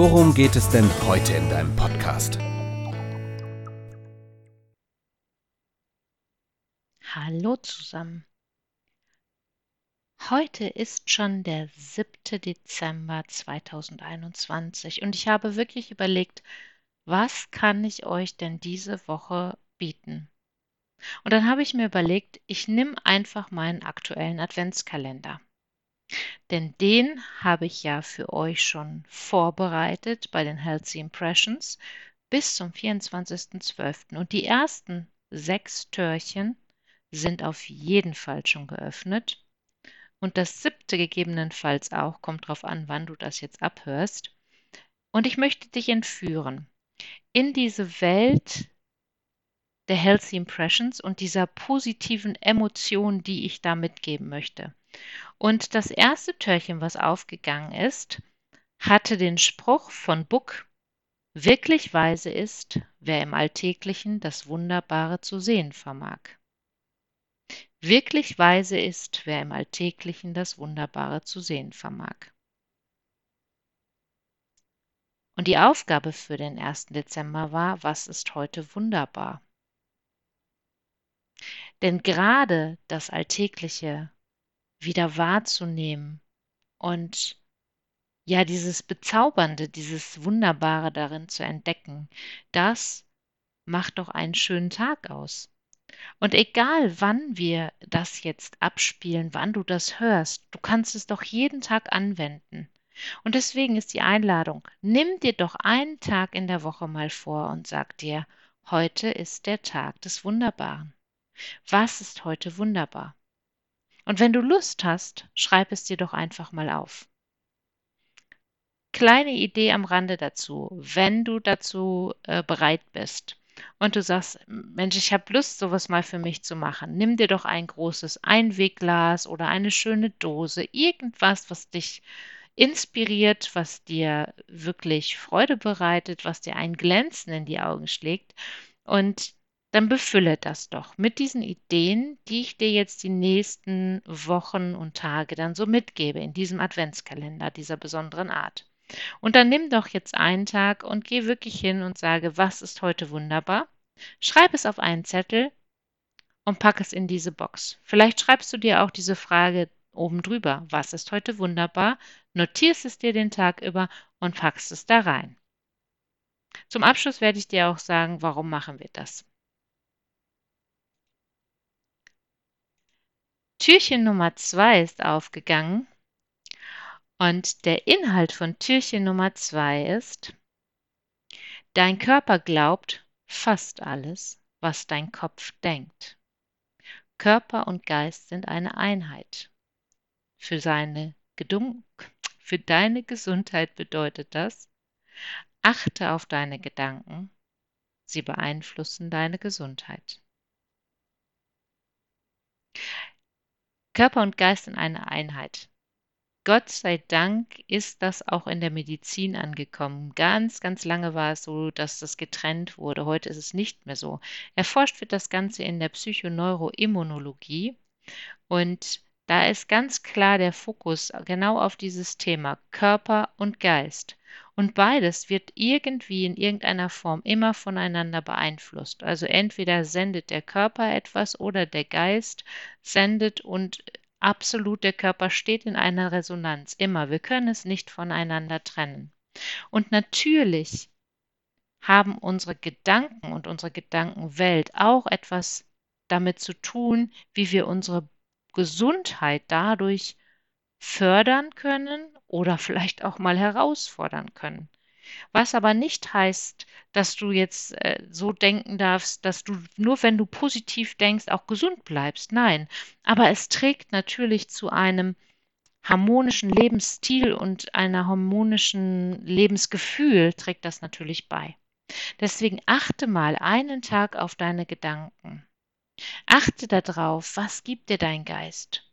worum geht es denn heute in deinem Podcast? Hallo zusammen. Heute ist schon der 7. Dezember 2021 und ich habe wirklich überlegt, was kann ich euch denn diese Woche bieten? Und dann habe ich mir überlegt, ich nehme einfach meinen aktuellen Adventskalender. Denn den habe ich ja für euch schon vorbereitet bei den Healthy Impressions bis zum 24.12. Und die ersten sechs Türchen sind auf jeden Fall schon geöffnet und das siebte gegebenenfalls auch, kommt drauf an, wann du das jetzt abhörst. Und ich möchte dich entführen in diese Welt der Healthy Impressions und dieser positiven Emotion, die ich da mitgeben möchte. Und das erste Türchen, was aufgegangen ist, hatte den Spruch von Buck, wirklich weise ist, wer im Alltäglichen das Wunderbare zu sehen vermag. Wirklich weise ist, wer im Alltäglichen das Wunderbare zu sehen vermag. Und die Aufgabe für den 1. Dezember war, was ist heute wunderbar? Denn gerade das Alltägliche wieder wahrzunehmen und ja, dieses Bezaubernde, dieses Wunderbare darin zu entdecken, das macht doch einen schönen Tag aus. Und egal, wann wir das jetzt abspielen, wann du das hörst, du kannst es doch jeden Tag anwenden. Und deswegen ist die Einladung, nimm dir doch einen Tag in der Woche mal vor und sag dir, heute ist der Tag des Wunderbaren. Was ist heute wunderbar? Und wenn du Lust hast, schreib es dir doch einfach mal auf. Kleine Idee am Rande dazu, wenn du dazu äh, bereit bist und du sagst, Mensch, ich habe Lust, sowas mal für mich zu machen. Nimm dir doch ein großes Einwegglas oder eine schöne Dose, irgendwas, was dich inspiriert, was dir wirklich Freude bereitet, was dir ein Glänzen in die Augen schlägt. Und dann befülle das doch mit diesen Ideen, die ich dir jetzt die nächsten Wochen und Tage dann so mitgebe in diesem Adventskalender dieser besonderen Art. Und dann nimm doch jetzt einen Tag und geh wirklich hin und sage, was ist heute wunderbar? Schreib es auf einen Zettel und pack es in diese Box. Vielleicht schreibst du dir auch diese Frage oben drüber. Was ist heute wunderbar? Notierst es dir den Tag über und packst es da rein. Zum Abschluss werde ich dir auch sagen, warum machen wir das. Türchen Nummer zwei ist aufgegangen und der Inhalt von Türchen Nummer zwei ist, dein Körper glaubt fast alles, was dein Kopf denkt. Körper und Geist sind eine Einheit. Für, seine Gedung für deine Gesundheit bedeutet das, achte auf deine Gedanken, sie beeinflussen deine Gesundheit. Körper und Geist sind eine Einheit. Gott sei Dank ist das auch in der Medizin angekommen. Ganz, ganz lange war es so, dass das getrennt wurde. Heute ist es nicht mehr so. Erforscht wird das Ganze in der Psychoneuroimmunologie und da ist ganz klar der Fokus genau auf dieses Thema Körper und Geist. Und beides wird irgendwie in irgendeiner Form immer voneinander beeinflusst. Also entweder sendet der Körper etwas oder der Geist sendet und Absolut, der Körper steht in einer Resonanz, immer. Wir können es nicht voneinander trennen. Und natürlich haben unsere Gedanken und unsere Gedankenwelt auch etwas damit zu tun, wie wir unsere Gesundheit dadurch fördern können oder vielleicht auch mal herausfordern können. Was aber nicht heißt, dass du jetzt äh, so denken darfst, dass du nur wenn du positiv denkst, auch gesund bleibst. Nein, aber es trägt natürlich zu einem harmonischen Lebensstil und einer harmonischen Lebensgefühl trägt das natürlich bei. Deswegen achte mal einen Tag auf deine Gedanken. Achte darauf, was gibt dir dein Geist?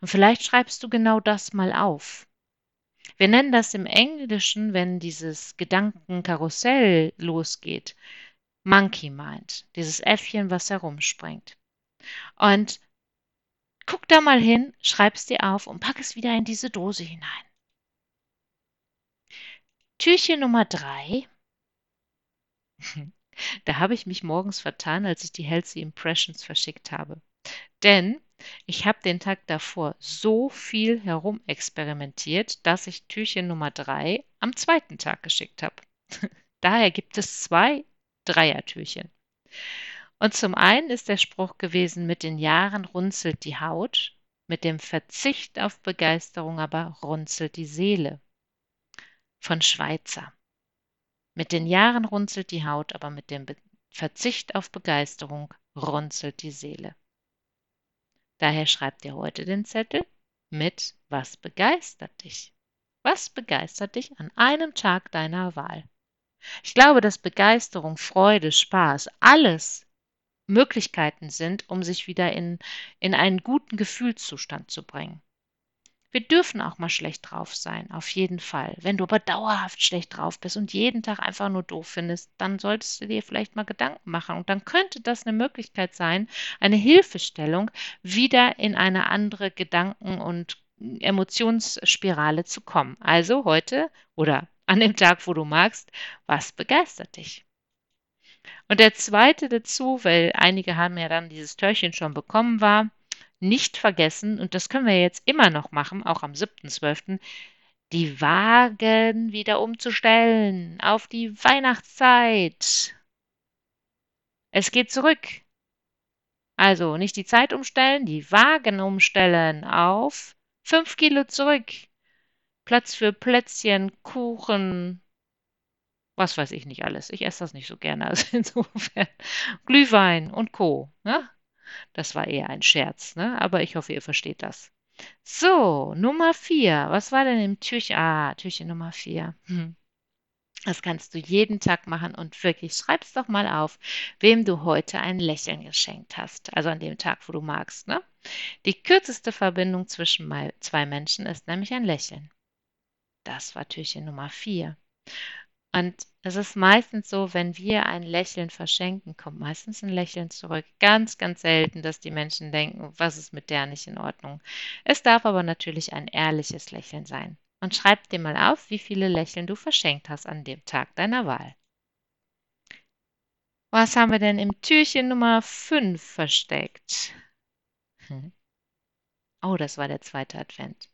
Und vielleicht schreibst du genau das mal auf. Wir nennen das im Englischen, wenn dieses Gedankenkarussell losgeht, Monkey Mind, dieses Äffchen, was herumspringt. Und guck da mal hin, schreib es dir auf und pack es wieder in diese Dose hinein. Türchen Nummer drei. Da habe ich mich morgens vertan, als ich die Healthy Impressions verschickt habe. Denn ich habe den Tag davor so viel herumexperimentiert, dass ich Türchen Nummer drei am zweiten Tag geschickt habe. Daher gibt es zwei Dreiertürchen. Und zum einen ist der Spruch gewesen, mit den Jahren runzelt die Haut, mit dem Verzicht auf Begeisterung aber runzelt die Seele. Von Schweizer. Mit den Jahren runzelt die Haut, aber mit dem Be Verzicht auf Begeisterung runzelt die Seele. Daher schreibt ihr heute den Zettel mit Was begeistert dich? Was begeistert dich an einem Tag deiner Wahl? Ich glaube, dass Begeisterung, Freude, Spaß, alles Möglichkeiten sind, um sich wieder in, in einen guten Gefühlszustand zu bringen. Wir dürfen auch mal schlecht drauf sein, auf jeden Fall. Wenn du aber dauerhaft schlecht drauf bist und jeden Tag einfach nur doof findest, dann solltest du dir vielleicht mal Gedanken machen. Und dann könnte das eine Möglichkeit sein, eine Hilfestellung, wieder in eine andere Gedanken- und Emotionsspirale zu kommen. Also heute oder an dem Tag, wo du magst, was begeistert dich? Und der zweite dazu, weil einige haben ja dann dieses Törchen schon bekommen war, nicht vergessen, und das können wir jetzt immer noch machen, auch am 7.12., die Wagen wieder umzustellen auf die Weihnachtszeit. Es geht zurück. Also nicht die Zeit umstellen, die Wagen umstellen auf 5 Kilo zurück. Platz für Plätzchen, Kuchen, was weiß ich nicht alles. Ich esse das nicht so gerne. Also insofern Glühwein und Co. Ne? Das war eher ein Scherz, ne? aber ich hoffe, ihr versteht das. So, Nummer vier. Was war denn im Türchen? Ah, Türchen Nummer vier. Hm. Das kannst du jeden Tag machen und wirklich schreib's doch mal auf, wem du heute ein Lächeln geschenkt hast. Also an dem Tag, wo du magst. Ne? Die kürzeste Verbindung zwischen zwei Menschen ist nämlich ein Lächeln. Das war Türchen Nummer vier. Und es ist meistens so, wenn wir ein Lächeln verschenken, kommt meistens ein Lächeln zurück. Ganz, ganz selten, dass die Menschen denken, was ist mit der nicht in Ordnung. Es darf aber natürlich ein ehrliches Lächeln sein. Und schreib dir mal auf, wie viele Lächeln du verschenkt hast an dem Tag deiner Wahl. Was haben wir denn im Türchen Nummer 5 versteckt? Hm. Oh, das war der zweite Advent.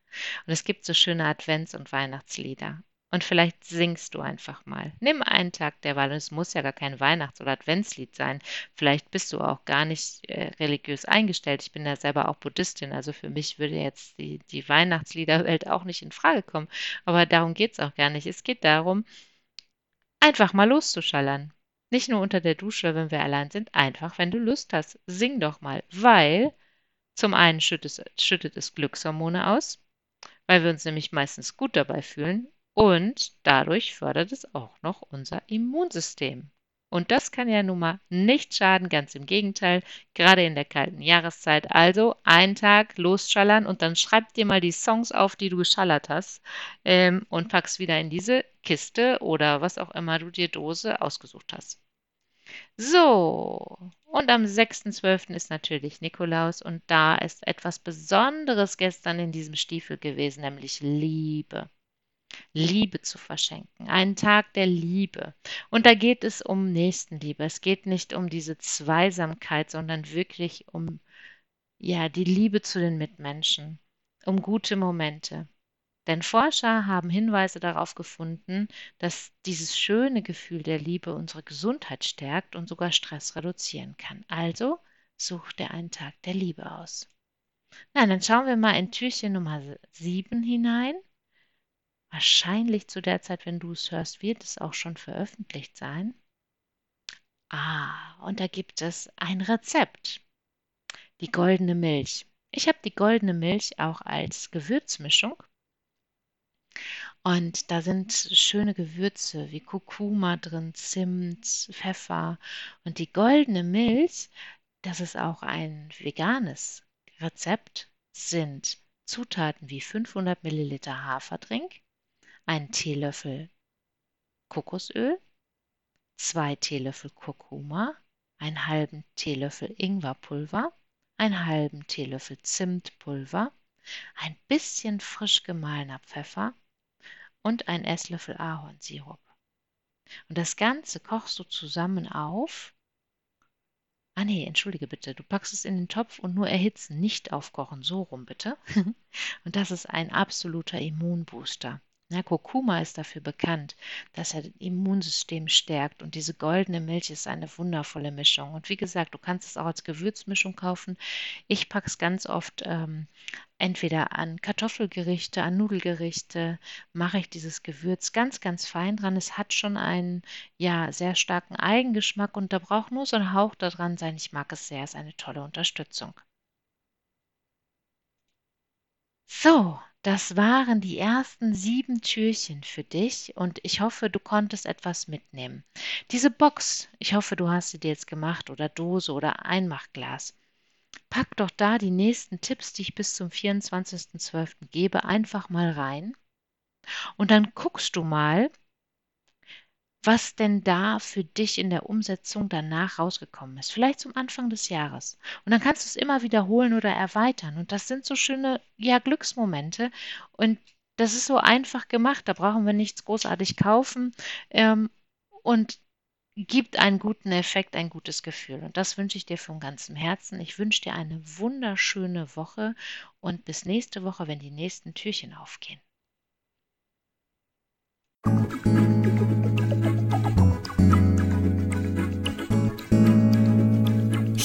Und es gibt so schöne Advents- und Weihnachtslieder. Und vielleicht singst du einfach mal. Nimm einen Tag der Wahl. Und es muss ja gar kein Weihnachts- oder Adventslied sein. Vielleicht bist du auch gar nicht äh, religiös eingestellt. Ich bin ja selber auch Buddhistin. Also für mich würde jetzt die, die Weihnachtsliederwelt auch nicht in Frage kommen. Aber darum geht es auch gar nicht. Es geht darum, einfach mal loszuschallern. Nicht nur unter der Dusche, wenn wir allein sind. Einfach, wenn du Lust hast. Sing doch mal. Weil zum einen schüttet, schüttet es Glückshormone aus. Weil wir uns nämlich meistens gut dabei fühlen und dadurch fördert es auch noch unser Immunsystem. Und das kann ja nun mal nicht schaden, ganz im Gegenteil, gerade in der kalten Jahreszeit. Also einen Tag losschallern und dann schreib dir mal die Songs auf, die du geschallert hast ähm, und pack's wieder in diese Kiste oder was auch immer du dir Dose ausgesucht hast. So, und am 6.12. ist natürlich Nikolaus und da ist etwas Besonderes gestern in diesem Stiefel gewesen, nämlich Liebe. Liebe zu verschenken, einen Tag der Liebe. Und da geht es um Nächstenliebe. Es geht nicht um diese Zweisamkeit, sondern wirklich um ja, die Liebe zu den Mitmenschen, um gute Momente. Denn Forscher haben Hinweise darauf gefunden, dass dieses schöne Gefühl der Liebe unsere Gesundheit stärkt und sogar Stress reduzieren kann. Also such dir einen Tag der Liebe aus. Na, dann schauen wir mal in Türchen Nummer 7 hinein. Wahrscheinlich zu der Zeit, wenn du es hörst, wird es auch schon veröffentlicht sein. Ah, und da gibt es ein Rezept. Die goldene Milch. Ich habe die goldene Milch auch als Gewürzmischung. Und da sind schöne Gewürze wie Kurkuma drin, Zimt, Pfeffer. Und die goldene Milch, das ist auch ein veganes Rezept, sind Zutaten wie 500 Milliliter Haferdrink, ein Teelöffel Kokosöl, zwei Teelöffel Kurkuma, einen halben Teelöffel Ingwerpulver, einen halben Teelöffel Zimtpulver, ein bisschen frisch gemahlener Pfeffer und ein Esslöffel Ahornsirup. Und das Ganze kochst du zusammen auf. Ah nee, entschuldige bitte, du packst es in den Topf und nur erhitzen, nicht aufkochen, so rum bitte. und das ist ein absoluter Immunbooster. Ja, Kurkuma ist dafür bekannt, dass er das Immunsystem stärkt und diese goldene Milch ist eine wundervolle Mischung. Und wie gesagt, du kannst es auch als Gewürzmischung kaufen. Ich packe es ganz oft ähm, entweder an Kartoffelgerichte, an Nudelgerichte, mache ich dieses Gewürz ganz, ganz fein dran. Es hat schon einen ja sehr starken Eigengeschmack und da braucht nur so ein Hauch da dran sein. Ich mag es sehr, es ist eine tolle Unterstützung. So, das waren die ersten sieben Türchen für dich und ich hoffe, du konntest etwas mitnehmen. Diese Box, ich hoffe, du hast sie dir jetzt gemacht oder Dose oder Einmachglas. Pack doch da die nächsten Tipps, die ich bis zum 24.12. gebe, einfach mal rein. Und dann guckst du mal, was denn da für dich in der Umsetzung danach rausgekommen ist. Vielleicht zum Anfang des Jahres. Und dann kannst du es immer wiederholen oder erweitern. Und das sind so schöne, ja, Glücksmomente. Und das ist so einfach gemacht. Da brauchen wir nichts großartig kaufen. Ähm, und gibt einen guten Effekt, ein gutes Gefühl. Und das wünsche ich dir von ganzem Herzen. Ich wünsche dir eine wunderschöne Woche und bis nächste Woche, wenn die nächsten Türchen aufgehen.